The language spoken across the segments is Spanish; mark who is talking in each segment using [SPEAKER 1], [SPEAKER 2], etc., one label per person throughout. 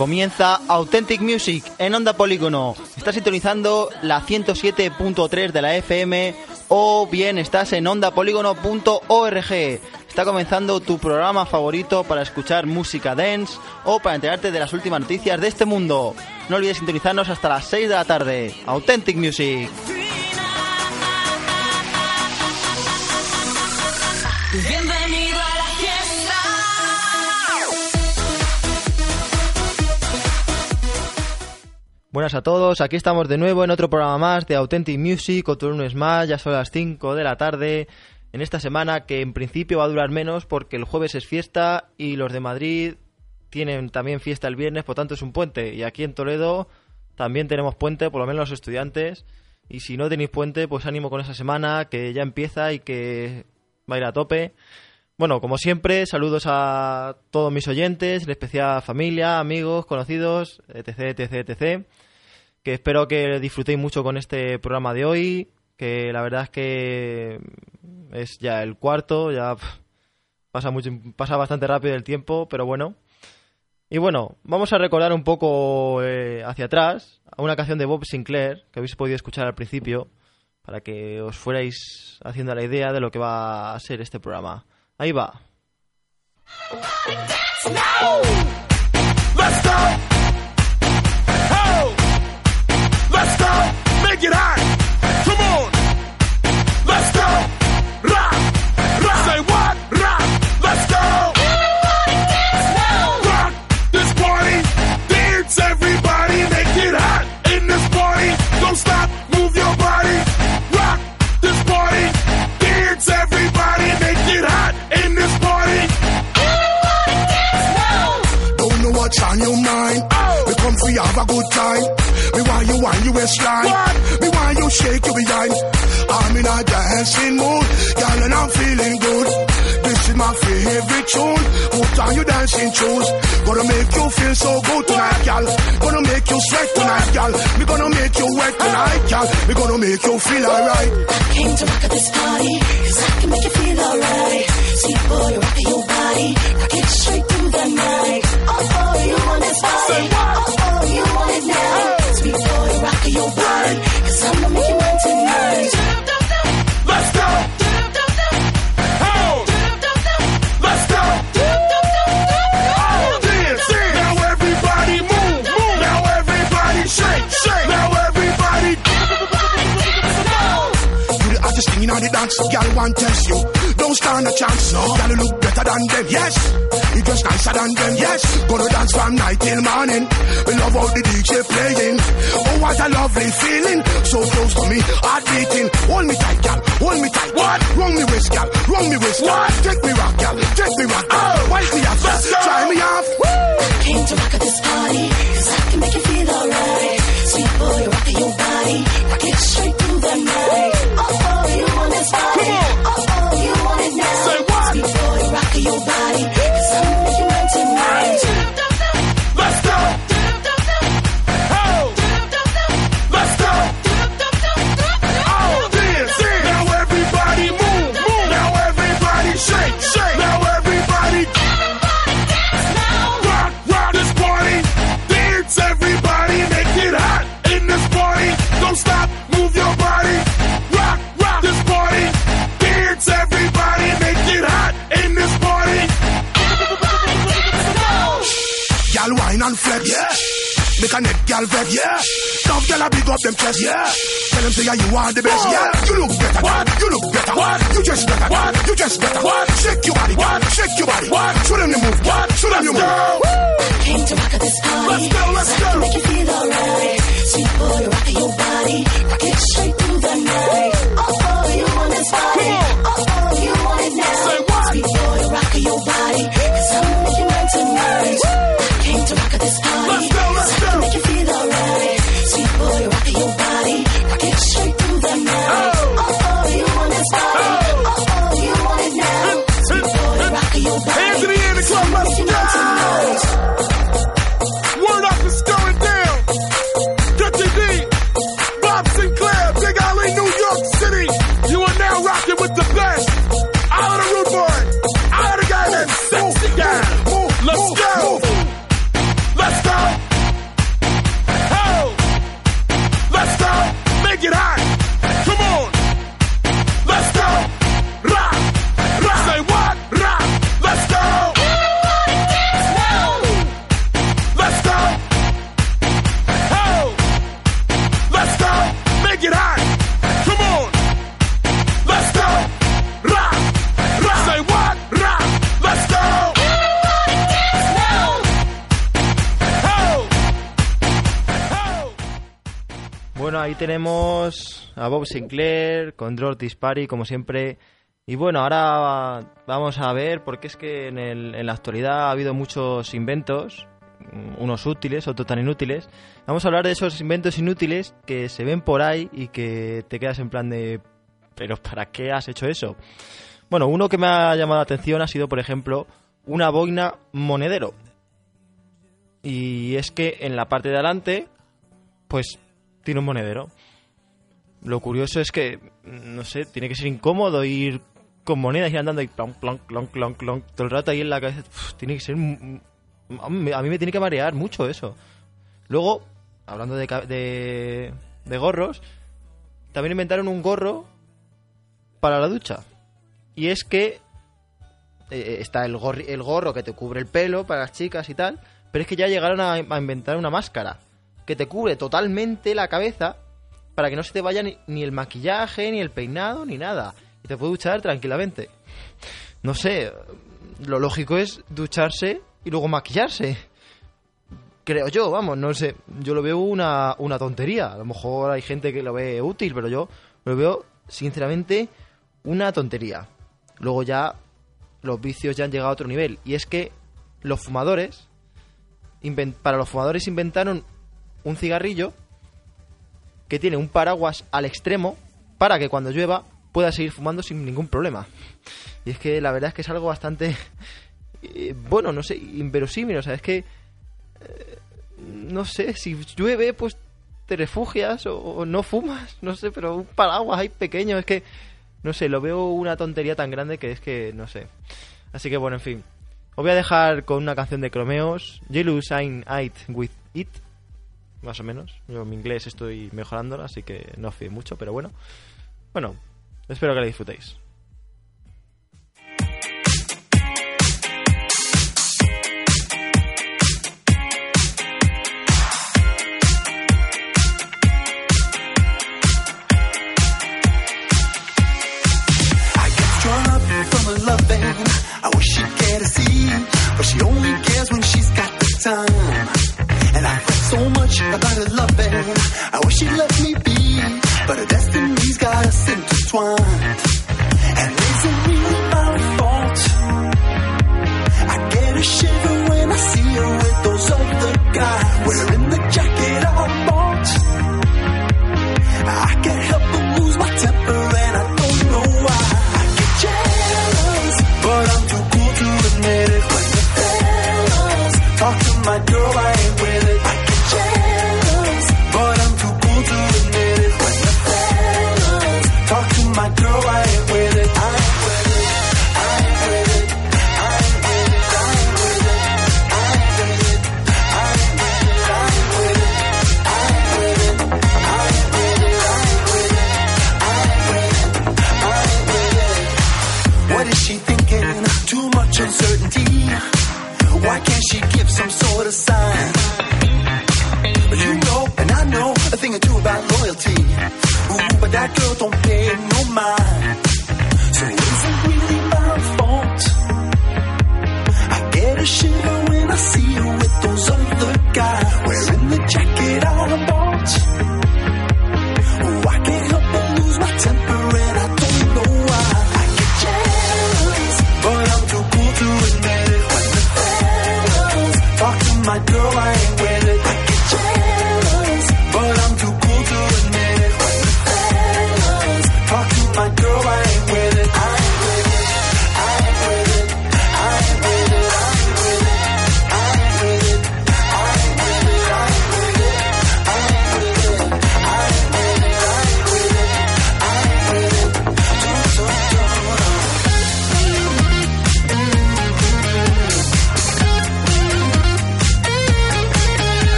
[SPEAKER 1] Comienza Authentic Music en Onda Polígono. Estás sintonizando la 107.3 de la FM o bien estás en ondapolígono.org. Está comenzando tu programa favorito para escuchar música dance o para enterarte de las últimas noticias de este mundo. No olvides sintonizarnos hasta las 6 de la tarde. Authentic Music. Buenas a todos, aquí estamos de nuevo en otro programa más de Authentic Music, otro lunes más, ya son las 5 de la tarde, en esta semana que en principio va a durar menos porque el jueves es fiesta y los de Madrid tienen también fiesta el viernes, por tanto es un puente, y aquí en Toledo también tenemos puente, por lo menos los estudiantes, y si no tenéis puente, pues ánimo con esa semana que ya empieza y que va a ir a tope. Bueno, como siempre, saludos a todos mis oyentes, en especial familia, amigos, conocidos, etc, etc, etc. Que espero que disfrutéis mucho con este programa de hoy, que la verdad es que es ya el cuarto, ya pasa mucho, pasa bastante rápido el tiempo, pero bueno. Y bueno, vamos a recordar un poco eh, hacia atrás a una canción de Bob Sinclair que habéis podido escuchar al principio para que os fuerais haciendo la idea de lo que va a ser este programa. Ahí va.
[SPEAKER 2] Let's. Your
[SPEAKER 3] mind. We come for you have a good time. Me want you want you waistline. Me want you shake your behind. I'm in a dancing mood, girl, and I'm feeling good. My favorite tune. Put on your dancing shoes. Gonna make you feel so good tonight, girl. Gonna make you sweat tonight, girl. Me gonna make you wet tonight, girl. Me gonna make you feel alright.
[SPEAKER 4] I came to rock at this party, cause I can make you feel alright. Sweet boy, rock your body, rock it straight through the night. Oh, oh, you want this body. Oh, oh, you want it now. Sweet boy, rock your body, cause I'ma make you mine tonight.
[SPEAKER 3] The hottest thing in all the dance, girl want test you. Don't stand a chance, no. Girl look better than them, yes. You just nicer than them, yes. Gonna dance from night till morning. We love how the DJ playing. Oh, what a lovely feeling. So close to me, heart beating. Hold me tight, girl. Hold me tight. What? Wrong me wrist, girl. Wrong me wrist. What? Take me rock, girl. Take me rock.
[SPEAKER 2] Oh.
[SPEAKER 3] Wipe me off, try me off.
[SPEAKER 4] Came to rock at this party, Make
[SPEAKER 3] a net girl vex. Yeah. Tough girl a big up them chest. Yeah. Tell them say yeah, you are the best.
[SPEAKER 2] What?
[SPEAKER 3] Yeah. You look better.
[SPEAKER 2] What?
[SPEAKER 3] You look better.
[SPEAKER 2] What?
[SPEAKER 3] You just better.
[SPEAKER 2] What?
[SPEAKER 3] You just better.
[SPEAKER 2] What?
[SPEAKER 3] Shake your body.
[SPEAKER 2] What?
[SPEAKER 3] Shake your body.
[SPEAKER 2] What?
[SPEAKER 3] Show them the move.
[SPEAKER 2] What?
[SPEAKER 3] Show them
[SPEAKER 2] Let's
[SPEAKER 3] move.
[SPEAKER 2] go.
[SPEAKER 4] Came to rock at this party,
[SPEAKER 2] Let's go, let's
[SPEAKER 4] cause
[SPEAKER 2] go.
[SPEAKER 4] make you feel alright. Sweet boy, rock your body, rock it straight through the night. Oh, oh, you want this body.
[SPEAKER 2] Come on.
[SPEAKER 4] Oh, oh, you
[SPEAKER 1] tenemos a Bob Sinclair con George Dispari, como siempre. Y bueno, ahora vamos a ver, porque es que en, en la actualidad ha habido muchos inventos, unos útiles, otros tan inútiles. Vamos a hablar de esos inventos inútiles que se ven por ahí y que te quedas en plan de, pero ¿para qué has hecho eso? Bueno, uno que me ha llamado la atención ha sido, por ejemplo, una boina monedero. Y es que en la parte de adelante, pues tiene un monedero. Lo curioso es que, no sé, tiene que ser incómodo ir con monedas y andando ahí plonk, plonk, plonk, plonk, plonk, todo el rato ahí en la cabeza. Tiene que ser... A mí me tiene que marear mucho eso. Luego, hablando de, de, de gorros, también inventaron un gorro para la ducha. Y es que eh, está el, gorri- el gorro que te cubre el pelo para las chicas y tal, pero es que ya llegaron a inventar una máscara que te cubre totalmente la cabeza para que no se te vaya ni, el maquillaje, ni el peinado, ni nada. Y te puedes duchar tranquilamente. No sé, lo lógico es ducharse y luego maquillarse. Creo yo, vamos, no sé. Yo lo veo una, una tontería. A lo mejor hay gente que lo ve útil, pero yo lo veo, sinceramente, una tontería. Luego ya los vicios ya han llegado a otro nivel. Y es que los fumadores, para los fumadores inventaron un cigarrillo que tiene un paraguas al extremo para que cuando llueva pueda seguir fumando sin ningún problema. Y es que la verdad es que es algo bastante, eh, bueno, no sé, inverosímil. O sea, es que, eh, no sé, si llueve, pues te refugias o, no fumas, no sé, pero un paraguas ahí pequeño, es que, no sé, lo veo una tontería tan grande que es que, no sé. Así que bueno, en fin. Os voy a dejar con una canción de Cromeos, I'm It With It, más o menos. Yo mi inglés estoy mejorando, así que no fíe mucho, pero bueno. Bueno, espero que la disfrutéis.
[SPEAKER 5] So much about her loving. I wish she'd let me be, but her destiny's got us intertwined. And is it really my fault? I get a shiver when I see her with those other guys, wearing the jacket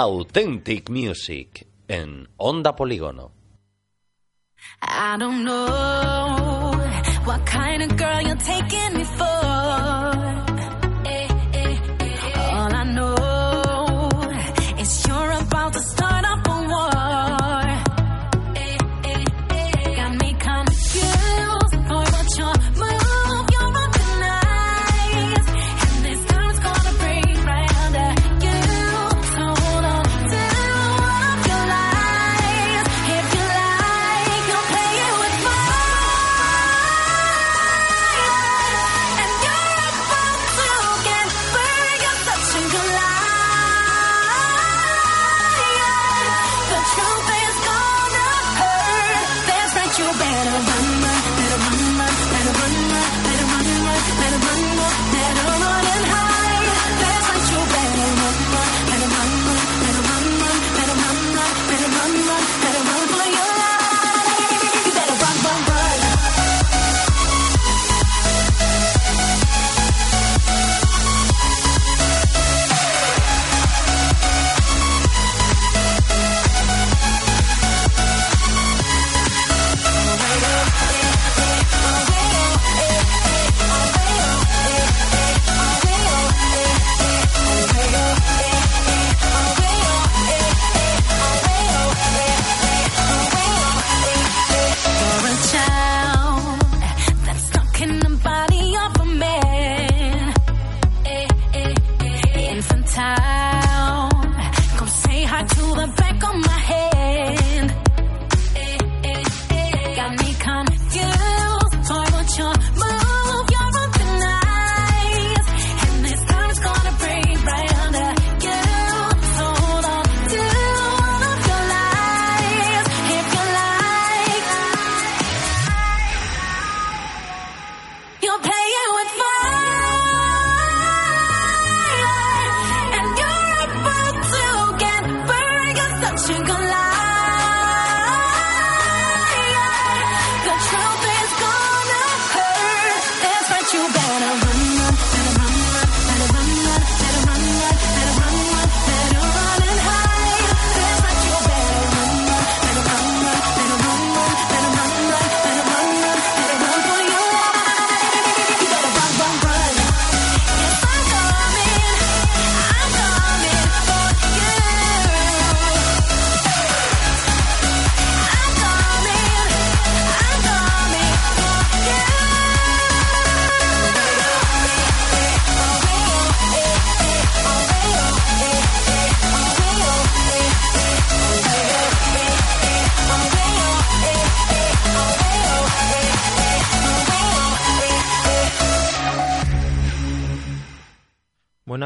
[SPEAKER 6] Authentic Music en Onda Polígono.
[SPEAKER 7] I don't know what kind of girl you're taking me for.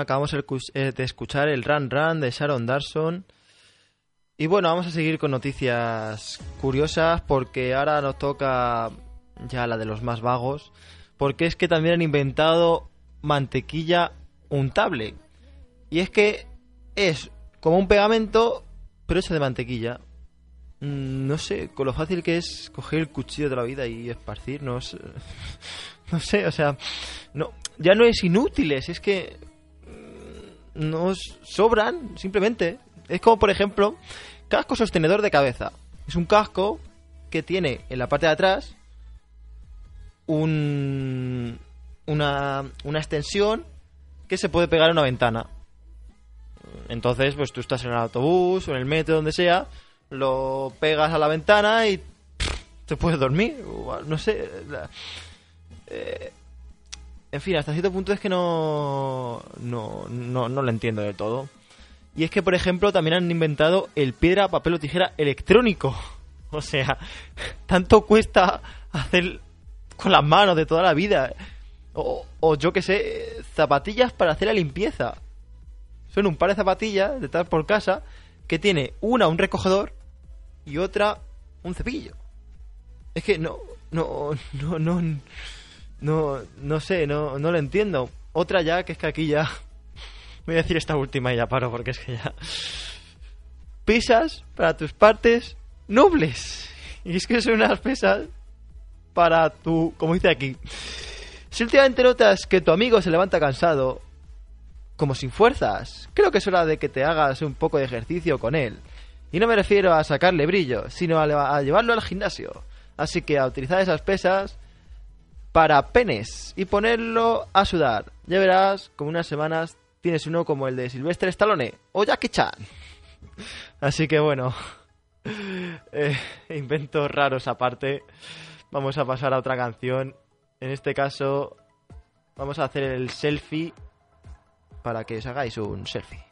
[SPEAKER 1] Acabamos eh, de escuchar el Run Run de Sharon Darson. Y bueno, vamos a seguir con noticias curiosas porque ahora nos toca ya la de los más vagos. Porque es que también han inventado mantequilla untable. Y es que es como un pegamento, pero hecho de mantequilla. Mm, no sé, con lo fácil que es coger el cuchillo de la vida y esparcirnos. no sé, o sea, no, ya no es inútiles, es que nos sobran, simplemente. Es como, por ejemplo, casco sostenedor de cabeza. Es un casco que tiene en la parte de atrás un, una, una extensión que se puede pegar a una ventana. Entonces, pues tú estás en el autobús o en el metro, donde sea, lo pegas a la ventana y te puedes dormir. No sé. Eh, en fin, hasta cierto punto es que no, no, no, no lo entiendo del todo. Y es que, por ejemplo, también han inventado el piedra, papel o tijera electrónico. O sea, tanto cuesta hacer con las manos de toda la vida. O, o yo que sé, zapatillas para hacer la limpieza. Son un par de zapatillas de estar por casa que tiene una un recogedor y otra un cepillo. Es que no, no, no, no, no, no sé, no, no lo entiendo. Otra ya, que es que aquí ya... Voy a decir esta última y ya paro porque es que ya... Pesas para tus partes nobles. Y es que son unas pesas para tu... Como dice aquí. Si últimamente notas que tu amigo se levanta cansado, como sin fuerzas, creo que es hora de que te hagas un poco de ejercicio con él. Y no me refiero a sacarle brillo, sino a, leva- a llevarlo al gimnasio. Así que a utilizar esas pesas para penes y ponerlo a sudar. Ya verás, como unas semanas tienes uno como el de Sylvester Stallone o Jackie Chan. Así que bueno, eh, inventos raros aparte. Vamos a pasar a otra canción. En este caso, vamos a hacer el selfie para que os hagáis un selfie.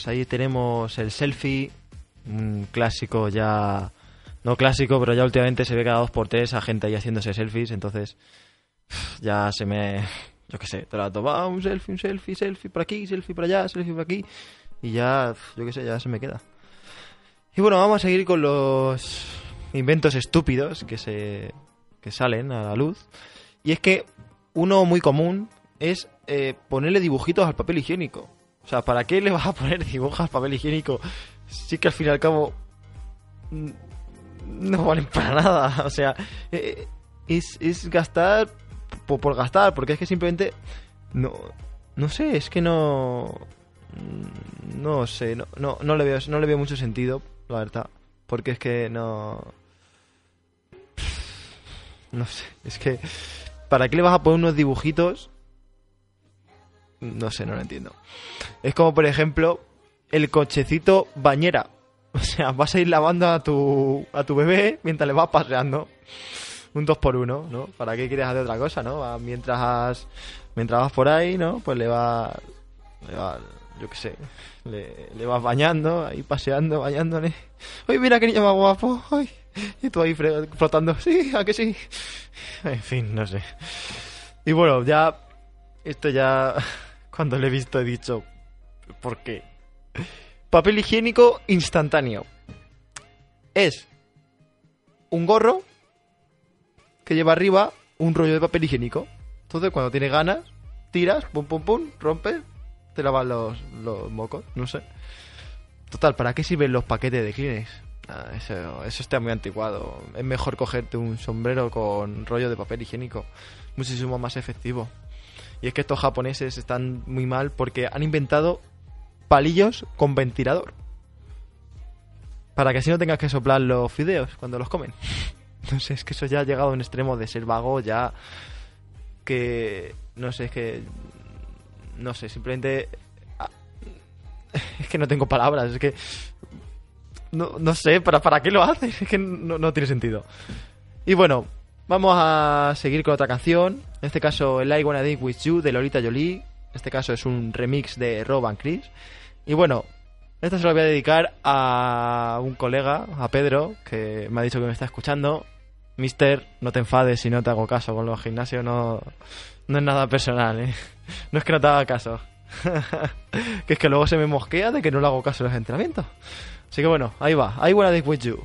[SPEAKER 1] pues ahí tenemos el selfie, un clásico ya, no clásico, pero ya últimamente se ve cada dos por tres a gente ahí haciéndose selfies, entonces ya se me, yo qué sé, trato, va, un selfie, un selfie, selfie por aquí, selfie por allá, selfie por aquí, y ya, yo qué sé, ya se me queda. Y bueno, vamos a seguir con los inventos estúpidos que se que salen a la luz. Y es que uno muy común es eh, ponerle dibujitos al papel higiénico. Sea, ¿para qué le vas a poner dibujos al papel higiénico? Sí que al fin y al cabo no valen para nada. O sea, eh, es, es gastar por, por gastar, porque es que simplemente no, no sé, es que no, no sé, no, no, no le veo, no le veo mucho sentido, la verdad, porque es que no, no sé, es que ¿para qué le vas a poner unos dibujitos? No sé, no lo entiendo. Es como, por ejemplo, el cochecito bañera. O sea, vas a ir lavando a tu, a tu bebé mientras le vas paseando. Un 2 por 1 ¿no? ¿Para qué quieres hacer otra cosa, no? Mientras, mientras vas por ahí, ¿no? Pues le vas... Le vas yo qué sé. Le, vas bañando, ahí paseando, bañándole. ¡Ay, mira qué niño más guapo! ¡Ay! Y tú ahí flotando. ¡Sí, a que sí! En fin, no sé. Y bueno, ya... Esto ya... Cuando lo he visto he dicho... ¿Por qué? Papel higiénico instantáneo. Es un gorro que lleva arriba un rollo de papel higiénico. Entonces, cuando tienes ganas, tiras, pum, pum, pum, rompes, te lavas los, los mocos, no sé. Total, ¿para qué sirven los paquetes de Kleenex? Ah, eso, eso está muy anticuado. Es mejor cogerte un sombrero con rollo de papel higiénico. Muchísimo más efectivo. Y es que estos japoneses están muy mal porque han inventado palillos con ventilador. Para que así no tengas que soplar los fideos cuando los comen. Sé, es que eso ya ha llegado a un extremo de ser vago ya que... No sé, es que... No sé, simplemente... ah, Es que no tengo palabras, es que... No, no sé, ¿para, ¿para qué lo haces? Es que no, no tiene sentido. Y bueno, vamos a seguir con otra canción. En este caso, el I Wanna Dig With You de Lolita Jolie. En este caso es un remix de Rob Chris. Y bueno, esta se lo voy a dedicar a un colega, a Pedro, que me ha dicho que me está escuchando. Mister, no te enfades si no te hago caso con los gimnasios, no, no es nada personal, ¿eh? No es que no te haga caso. que es que luego se me mosquea de que no le hago caso en los entrenamientos. Así que bueno, ahí va. I wanna dig with you.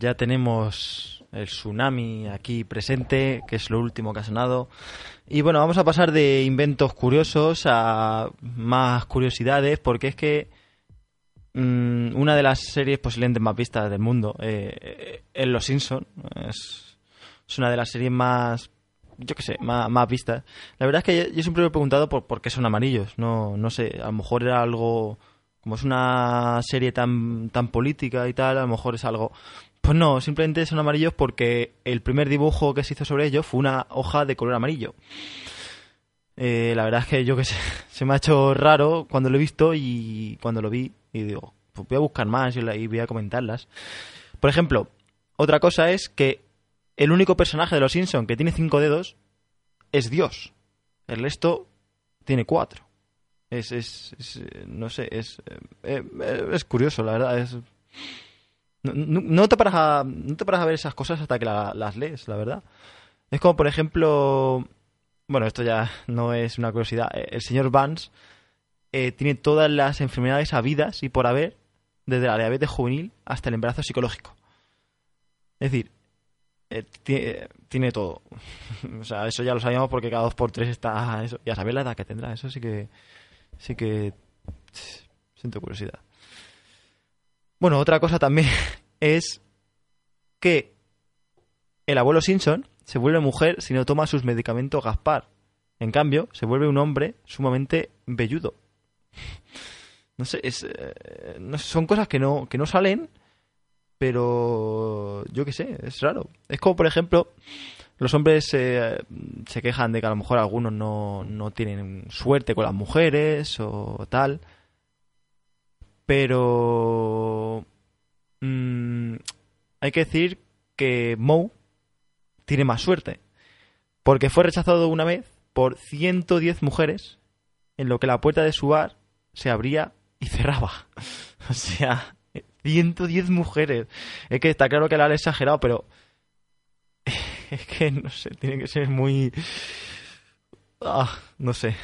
[SPEAKER 1] Ya tenemos el tsunami aquí presente, que es lo último que ha sonado. Y bueno, vamos a pasar de inventos curiosos a más curiosidades, porque es que mm, una de las series posiblemente más vistas del mundo eh, es Los Simpson. Es, una de las series más, yo qué sé, más, más vistas. La verdad es que yo, yo siempre me he preguntado por, por qué son amarillos. No, no sé, a lo mejor era algo como es una serie tan, tan política y tal, a lo mejor es algo Pues no, simplemente son amarillos porque el primer dibujo que se hizo sobre ellos fue una hoja de color amarillo. Eh, la verdad es que yo que sé, se me ha hecho raro cuando lo he visto y cuando lo vi y digo, pues voy a buscar más y voy a comentarlas. Por ejemplo, otra cosa es que el único personaje de los Simpsons que tiene cinco dedos es Dios. El resto tiene cuatro. Es, es, es, eh, no sé, es, eh, eh, es curioso, la verdad. Es, no, no- no te paras a, no te paras a ver esas cosas hasta que la- las lees, la verdad. Es como, por ejemplo, bueno, esto ya no es una curiosidad. eh, El señor Vance eh, tiene todas las enfermedades habidas y por haber, desde la diabetes juvenil hasta el embarazo psicológico. Es decir, eh, ti- eh, tiene todo. o sea, eso ya lo sabíamos porque cada dos por tres está eso. Ya sabéis la edad que tendrá. Eso sí que, sí que siento curiosidad. Bueno, otra cosa también es que el abuelo Simpson se vuelve mujer si no toma sus medicamentos Gaspar. En cambio, se vuelve un hombre sumamente velludo. No sé, es, eh, son cosas que no, que no salen, pero yo qué sé, es raro. Es como, por ejemplo, los hombres eh, se quejan de que a lo mejor algunos no, no tienen suerte con las mujeres o tal. Pero mm, hay que decir que Moe tiene más suerte. Porque fue rechazado una vez por 110 mujeres, en lo que la puerta de su bar se abría y cerraba. O sea, 110 mujeres. Es que está claro que la han exagerado, pero es que no sé, tiene que ser muy... Ah, no sé.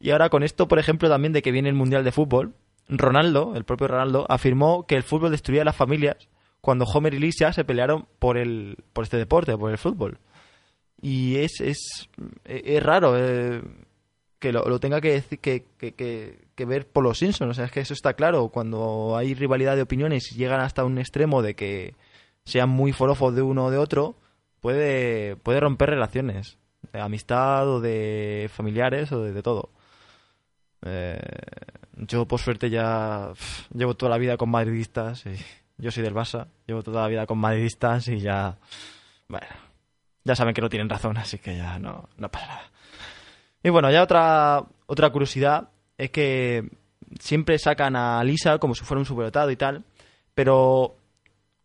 [SPEAKER 1] Y ahora con esto, por ejemplo, también de que viene el Mundial de Fútbol, Ronaldo, el propio Ronaldo, afirmó que el fútbol destruía a las familias cuando Homer y Lisa se pelearon por el por este deporte, por el fútbol. Y es, es, es raro eh, que lo, tenga que, que, que, que ver por los Simpsons. O sea, es que eso está claro. Cuando hay rivalidad de opiniones y llegan hasta un extremo de que sean muy forofos de uno o de otro, puede, puede romper relaciones. De amistad o de familiares o de, de todo. Eh, yo, por suerte, ya llevo toda la vida con madridistas. Y yo soy del Barça. Llevo toda la vida con madridistas y ya. Bueno, ya saben que no tienen razón, así que ya no, no pasa nada. Y bueno, ya otra, otra curiosidad es que siempre sacan a Lisa como si fuera un superdotado y tal, pero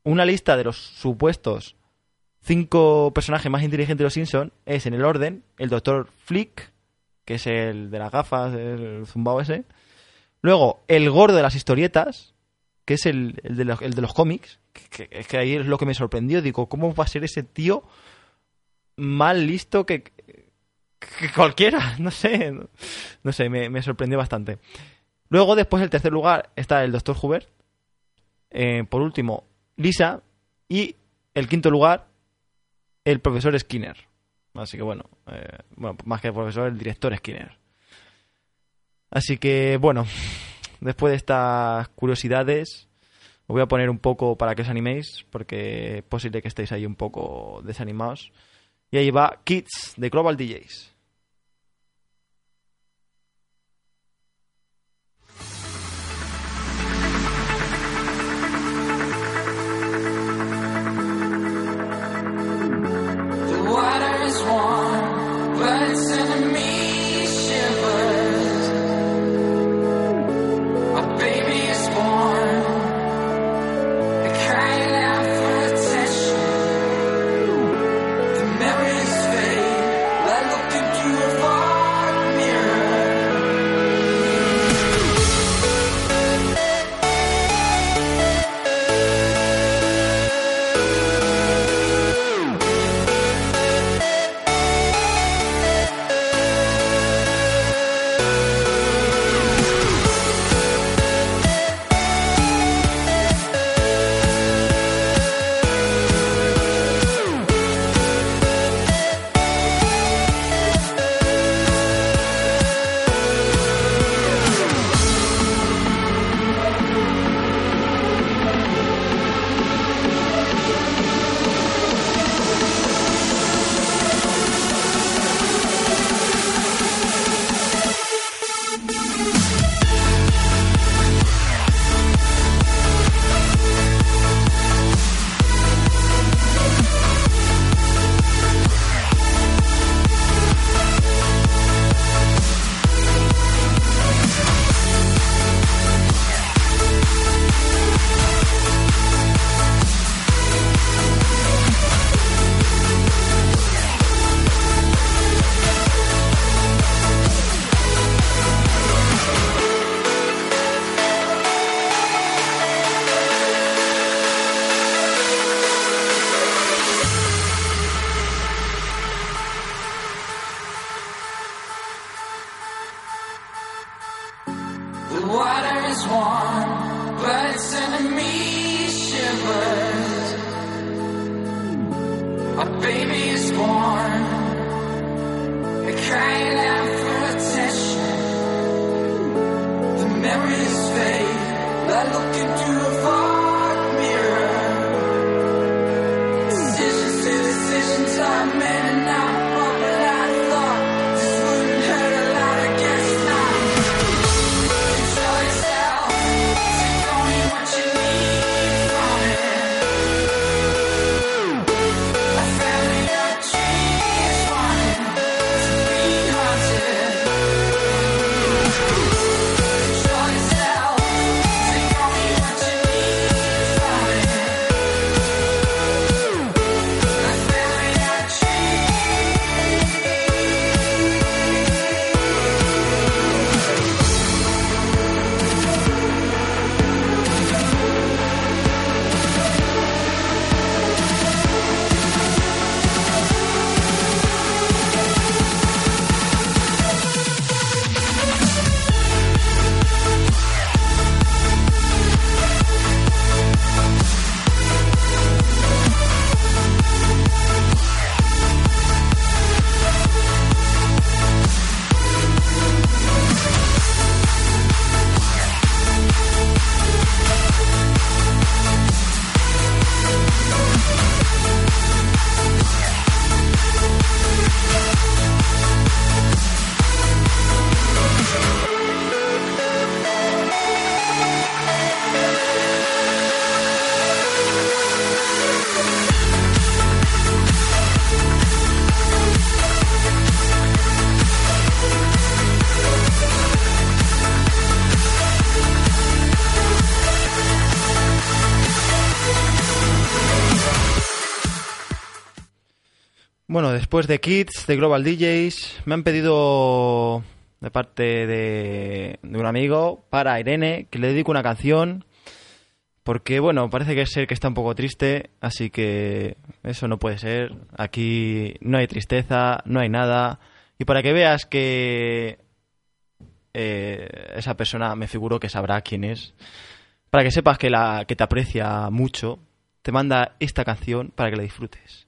[SPEAKER 1] una lista de los supuestos cinco personajes más inteligentes de los Simpsons es en el orden el Dr. Flick, que es el de las gafas, el zumbao ese. Luego, el gordo de las historietas, que es el, el de, los, el de los cómics. Que, es que ahí es lo que me sorprendió. Digo, ¿cómo va a ser ese tío más listo que, cualquiera? No sé. No, sé, me, sorprendió bastante. Luego, después, el tercer lugar está el Dr. Hubert. Eh, por último, Lisa. Y el quinto lugar, el profesor Skinner. Así que bueno, eh, bueno, más que el profesor, el director Skinner. Así que bueno, después de estas curiosidades, os voy a poner un poco para que os animéis, porque es posible que estéis ahí un poco desanimados. Y ahí va Kids de Global DJs. Bueno, después de Kids, de Global DJs, me han pedido de parte de, un amigo para Irene que le dedico una canción porque, bueno, parece que es ser que está un poco triste, así que eso no puede ser. Aquí no hay tristeza, no hay nada. Y para que veas que eh, esa persona me figuro que sabrá quién es, para que sepas que, la, que te aprecia mucho, te manda esta canción para que la disfrutes.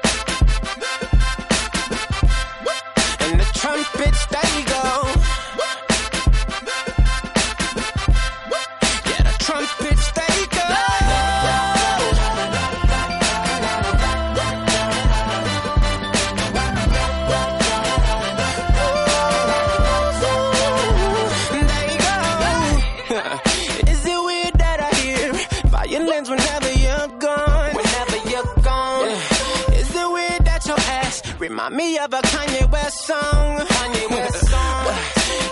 [SPEAKER 1] trumpets
[SPEAKER 8] they go. Remind me of a Kanye West song? Kanye West song.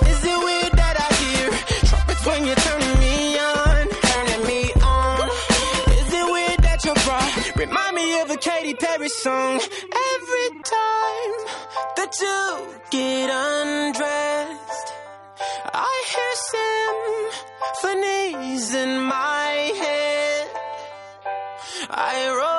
[SPEAKER 8] Is it weird that I hear trumpets when you're turning me on? Turning me on. Is it weird that your bra remind me of a Katy Perry song? Every time that you get undressed, I hear symphonies in my head. I wrote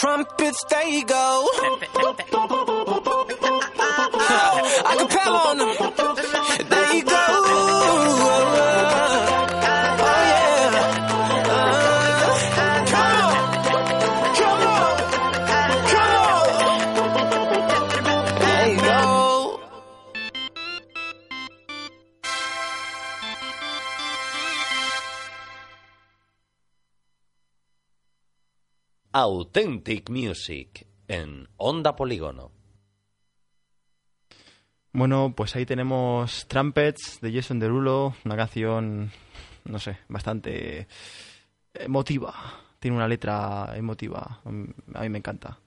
[SPEAKER 5] trumpets they go. I can pal on them.
[SPEAKER 6] Authentic Music en Onda Polígono.
[SPEAKER 1] Bueno, pues ahí tenemos Trumpets de Jason Derulo, una canción, no sé, bastante emotiva. Tiene una letra emotiva, a mí me encanta.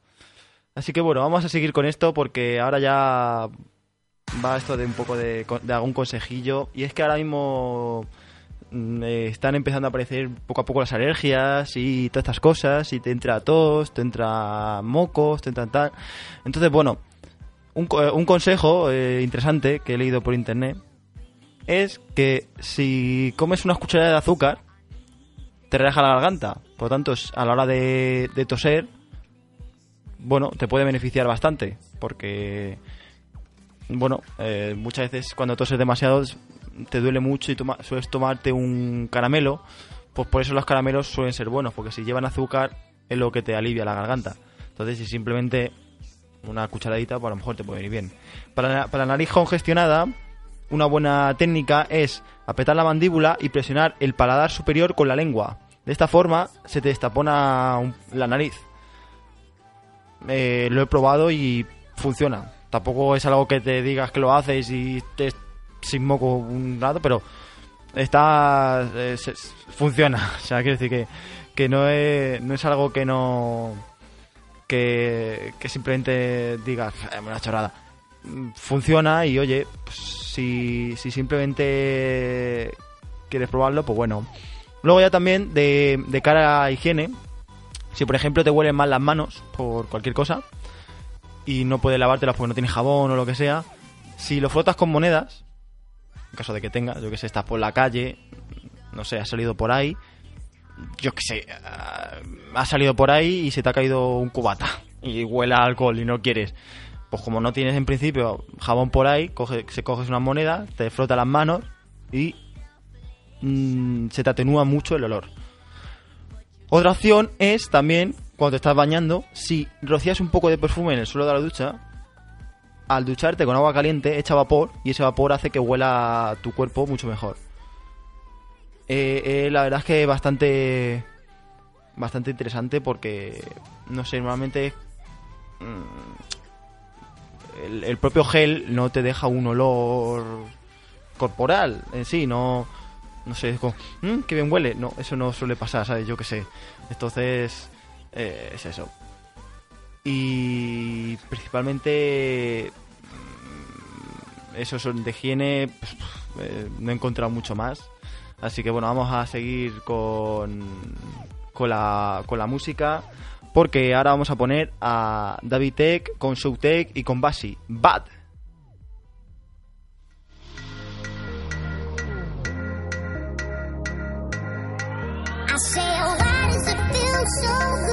[SPEAKER 1] Así que bueno, vamos a seguir con esto porque ahora ya va esto de un poco de, de algún consejillo. Y es que ahora mismo eh, están empezando a aparecer poco a poco las alergias y todas estas cosas. Y te entra tos, te entra mocos, te entra tal. Entonces, bueno, un, eh, consejo eh, interesante que he leído por internet es que si comes unas cucharadas de azúcar, te relaja la garganta. Por lo tanto, a la hora de, toser, bueno, te puede beneficiar bastante. Porque, bueno, muchas veces cuando toses demasiado te duele mucho y toma- sueles tomarte un caramelo. Pues por eso los caramelos suelen ser buenos, porque si llevan azúcar es lo que te alivia la garganta. Entonces, si simplemente una cucharadita, pues a lo mejor te puede venir bien. Para para la nariz congestionada, una buena técnica es apretar la mandíbula y presionar el paladar superior con la lengua. De esta forma se te destapona la nariz. Eh, lo he probado y funciona. Tampoco es algo que te digas que lo haces y te sin moco un rato, pero está eh, funciona. O sea, quiero decir que, que no, es, no es algo que no que, que simplemente digas "Eh, una chorrada. Mm, Funciona y oye, pues, si, si simplemente quieres probarlo, pues bueno. Luego ya también de, de cara a higiene, si por ejemplo te huelen mal las manos por cualquier cosa y no puedes lavártelas porque no tienes jabón o lo que sea, si lo frotas con monedas, en caso de que tengas, yo que sé, estás por la calle, no sé, has salido por ahí, yo que sé, ah, has salido por ahí y se te ha caído un cubata y huele alcohol y no quieres. Pues como no tienes en principio jabón por ahí, coge, se coges una moneda, te frota las manos y mm, se te atenúa mucho el olor. Otra opción es también, cuando te estás bañando, si rocías un poco de perfume en el suelo de la ducha, al ducharte con agua caliente echa vapor y ese vapor hace que huela tu cuerpo mucho mejor. Eh, eh, la verdad es que bastante bastante interesante porque no sé normalmente mm, el, propio gel no te deja un olor corporal en sí no no sé es como "Mm, qué bien huele no eso no suele pasar sabes yo qué sé. Entonces eh, es eso y principalmente mm, eso son de higiene pues, eh, no he encontrado mucho más. Así que bueno vamos a seguir con con la, con la música porque ahora vamos a poner a David Tech con Showtech y con Basi Bad.
[SPEAKER 9] I oh,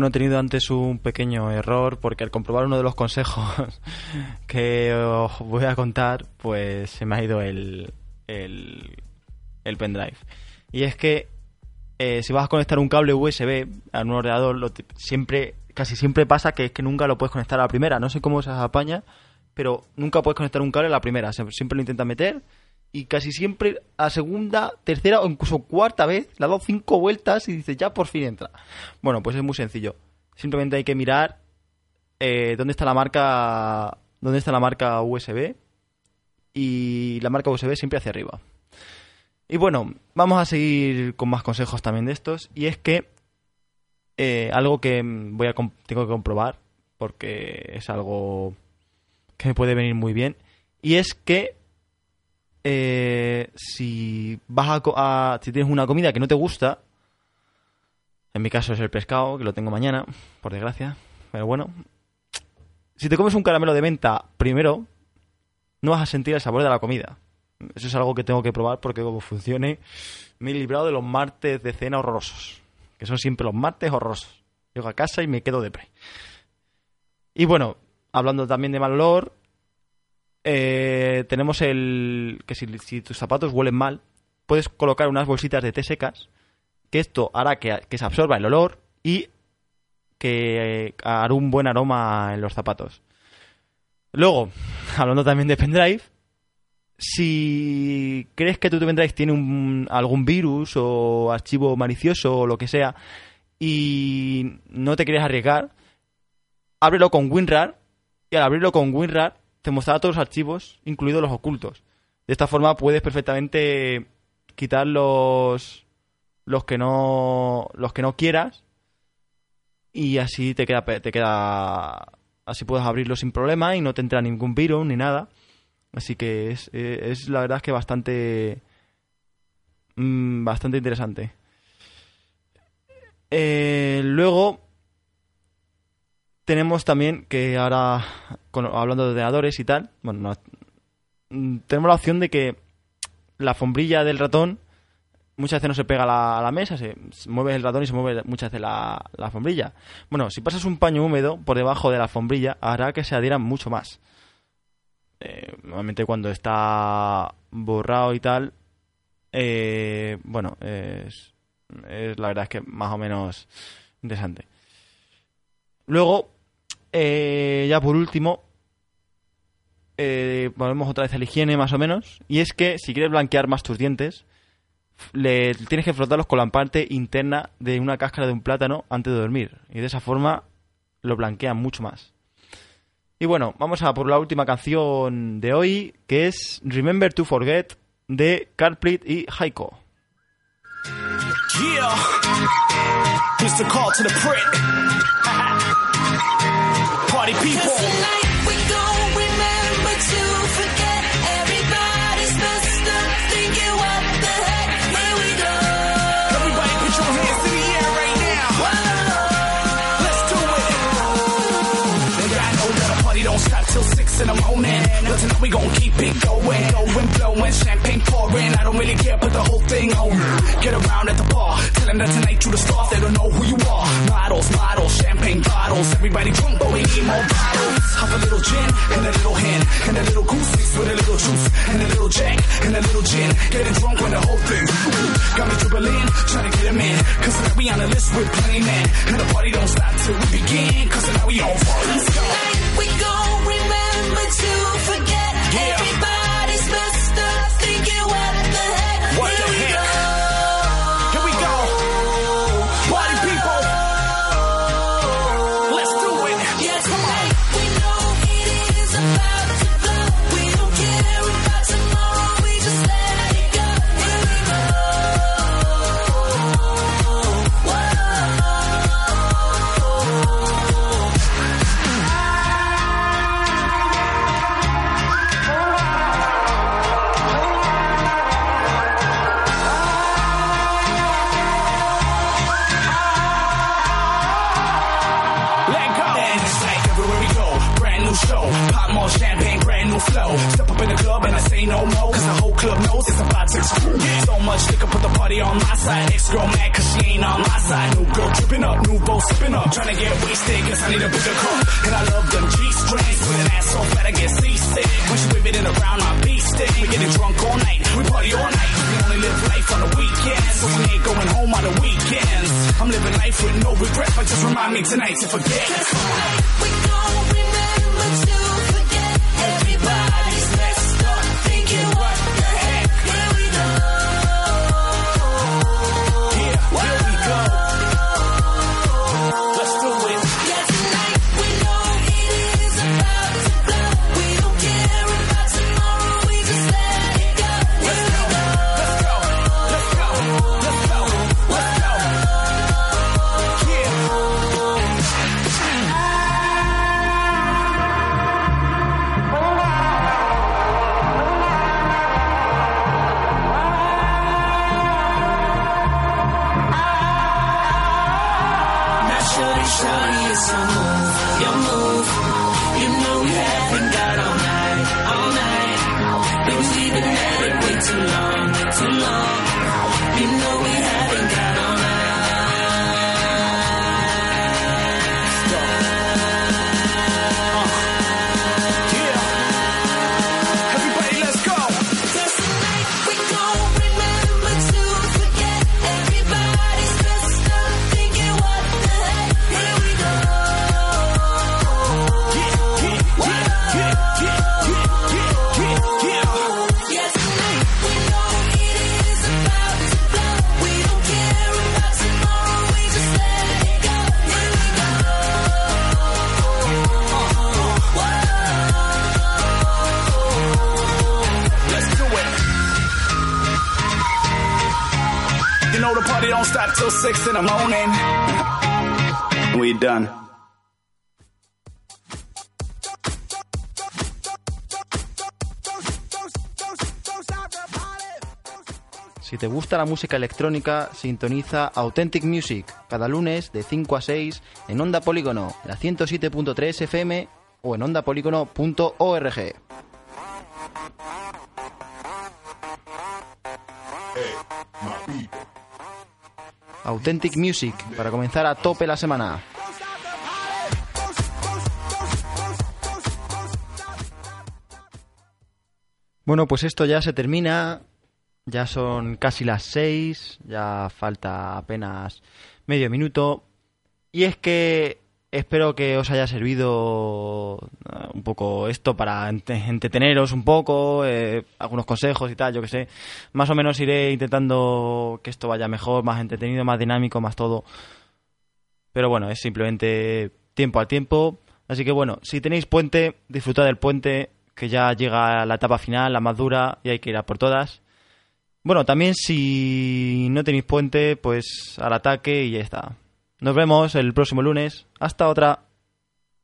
[SPEAKER 1] Bueno, he tenido antes un pequeño error porque al comprobar uno de los consejos que os voy a contar, pues se me ha ido el, el, el pendrive. Y es que eh, si vas a conectar un cable USB a un ordenador, siempre, casi siempre pasa que es que nunca lo puedes conectar a la primera. No sé cómo se apaña, pero nunca puedes conectar un cable a la primera. Sie- Siempre lo intentas meter y casi siempre a segunda, tercera o incluso cuarta vez le ha dado cinco vueltas y dices ya por fin entra. Bueno, pues es muy sencillo. Simplemente hay que mirar eh, dónde está la marca dónde está la marca USB y la marca USB siempre hacia arriba. Y bueno, vamos a seguir con más consejos también de estos y es que eh, algo que voy a tengo que comprobar porque es algo que me puede venir muy bien y es que eh, si vas a, si tienes una comida que no te gusta en mi caso es el pescado que lo tengo mañana por desgracia pero bueno. Si te comes un caramelo de menta primero no vas a sentir el sabor de la comida. Eso es algo que tengo que probar porque como funcione me he librado de los martes de cena horrorosos que son siempre los martes horrorosos. Llego a casa y me quedo de pre y bueno hablando también de mal olor eh, tenemos el que si, tus zapatos huelen mal, puedes colocar unas bolsitas de té secas, que esto hará que, que se absorba el olor y que eh, hará un buen aroma en los zapatos. Luego, hablando también de pendrive, si crees que tu pendrive tiene un- algún virus o archivo malicioso o lo que sea y no te quieres arriesgar, ábrelo con WinRAR y al abrirlo con WinRAR te mostrará todos los archivos, incluidos los ocultos. De esta forma puedes perfectamente quitar los los que no los que no quieras y así te queda te queda así puedes abrirlo sin problema y no te entra ningún virus ni nada. Así que es, eh, es la verdad que bastante mm, bastante interesante. Eh, luego tenemos también que ahora, hablando de ordenadores y tal, bueno, no- mm, tenemos la opción de que la alfombrilla del ratón muchas veces no se pega a la, mesa, se, mueve el ratón y se mueve muchas veces la, la alfombrilla. Bueno, si pasas un paño húmedo por debajo de la alfombrilla, hará que se adhieran mucho más. Eh, normalmente cuando está borrado y tal, eh, bueno, es, es la verdad es que más o menos interesante. Luego, eh, ya por último, eh, volvemos otra vez a la higiene más o menos. Y es que si quieres blanquear más tus dientes, le tienes que frotarlos con la parte interna de una cáscara de un plátano antes de dormir. Y de esa forma lo blanquean mucho más. Y bueno, vamos a por la última canción de hoy, que es Remember to Forget de Carplit y Haiko.
[SPEAKER 5] People. In the morning. But tonight we gon' keep it going, going, blowing, champagne pouring. I don't
[SPEAKER 10] really care, put the whole thing on. Get around at the bar, tell them that tonight you the star, they don't know who you are. Models, models, champagne bottles, everybody drunk, but we need more bottles. Have a little gin and a little hen, and a little goose mixed with a little juice, and a little jack and a little gin. Getting drunk when the whole thing got me dribbling, trying to get him in. Cause tonight we on the list with plenty men, and the party don't stop till we begin. Cause tonight we on fire. Let's go.
[SPEAKER 7] We gon'
[SPEAKER 10] side. Ex girl mad cause she ain't on my side. New girl tripping up, new bow sipping up. Trying to get wasted cause I need a bigger cup. And I love them G strings. With an ass so fat I get seasick. When she whip it in around my beat stick. We getting drunk all night, we party all night. We only live life on the weekends. So we ain't going home on the weekends. I'm living life with no regrets. but just remind me tonight to forget.
[SPEAKER 7] We gon' remember to
[SPEAKER 10] six in the morning. We done.
[SPEAKER 1] Si te gusta la música electrónica, sintoniza Authentic Music cada lunes de 5 a 6 en Onda Polígono, la 107.3 FM o en ondapolígono.org. Authentic Music para comenzar a tope la semana. Bueno, pues esto ya se termina. Ya son casi las 6, ya falta apenas medio minuto. Y es que espero que os haya servido eh, un poco esto para entreteneros un poco, eh, algunos consejos y tal, yo que sé. Más o menos iré intentando que esto vaya mejor, más entretenido, más dinámico, más todo. Pero bueno, es simplemente tiempo al tiempo. Así que bueno, si tenéis puente, disfrutad del puente, que ya llega la etapa final, la más dura, y hay que ir a por todas. Bueno, también si no tenéis puente, pues al ataque y ya está. Nos vemos el próximo lunes. Hasta otra.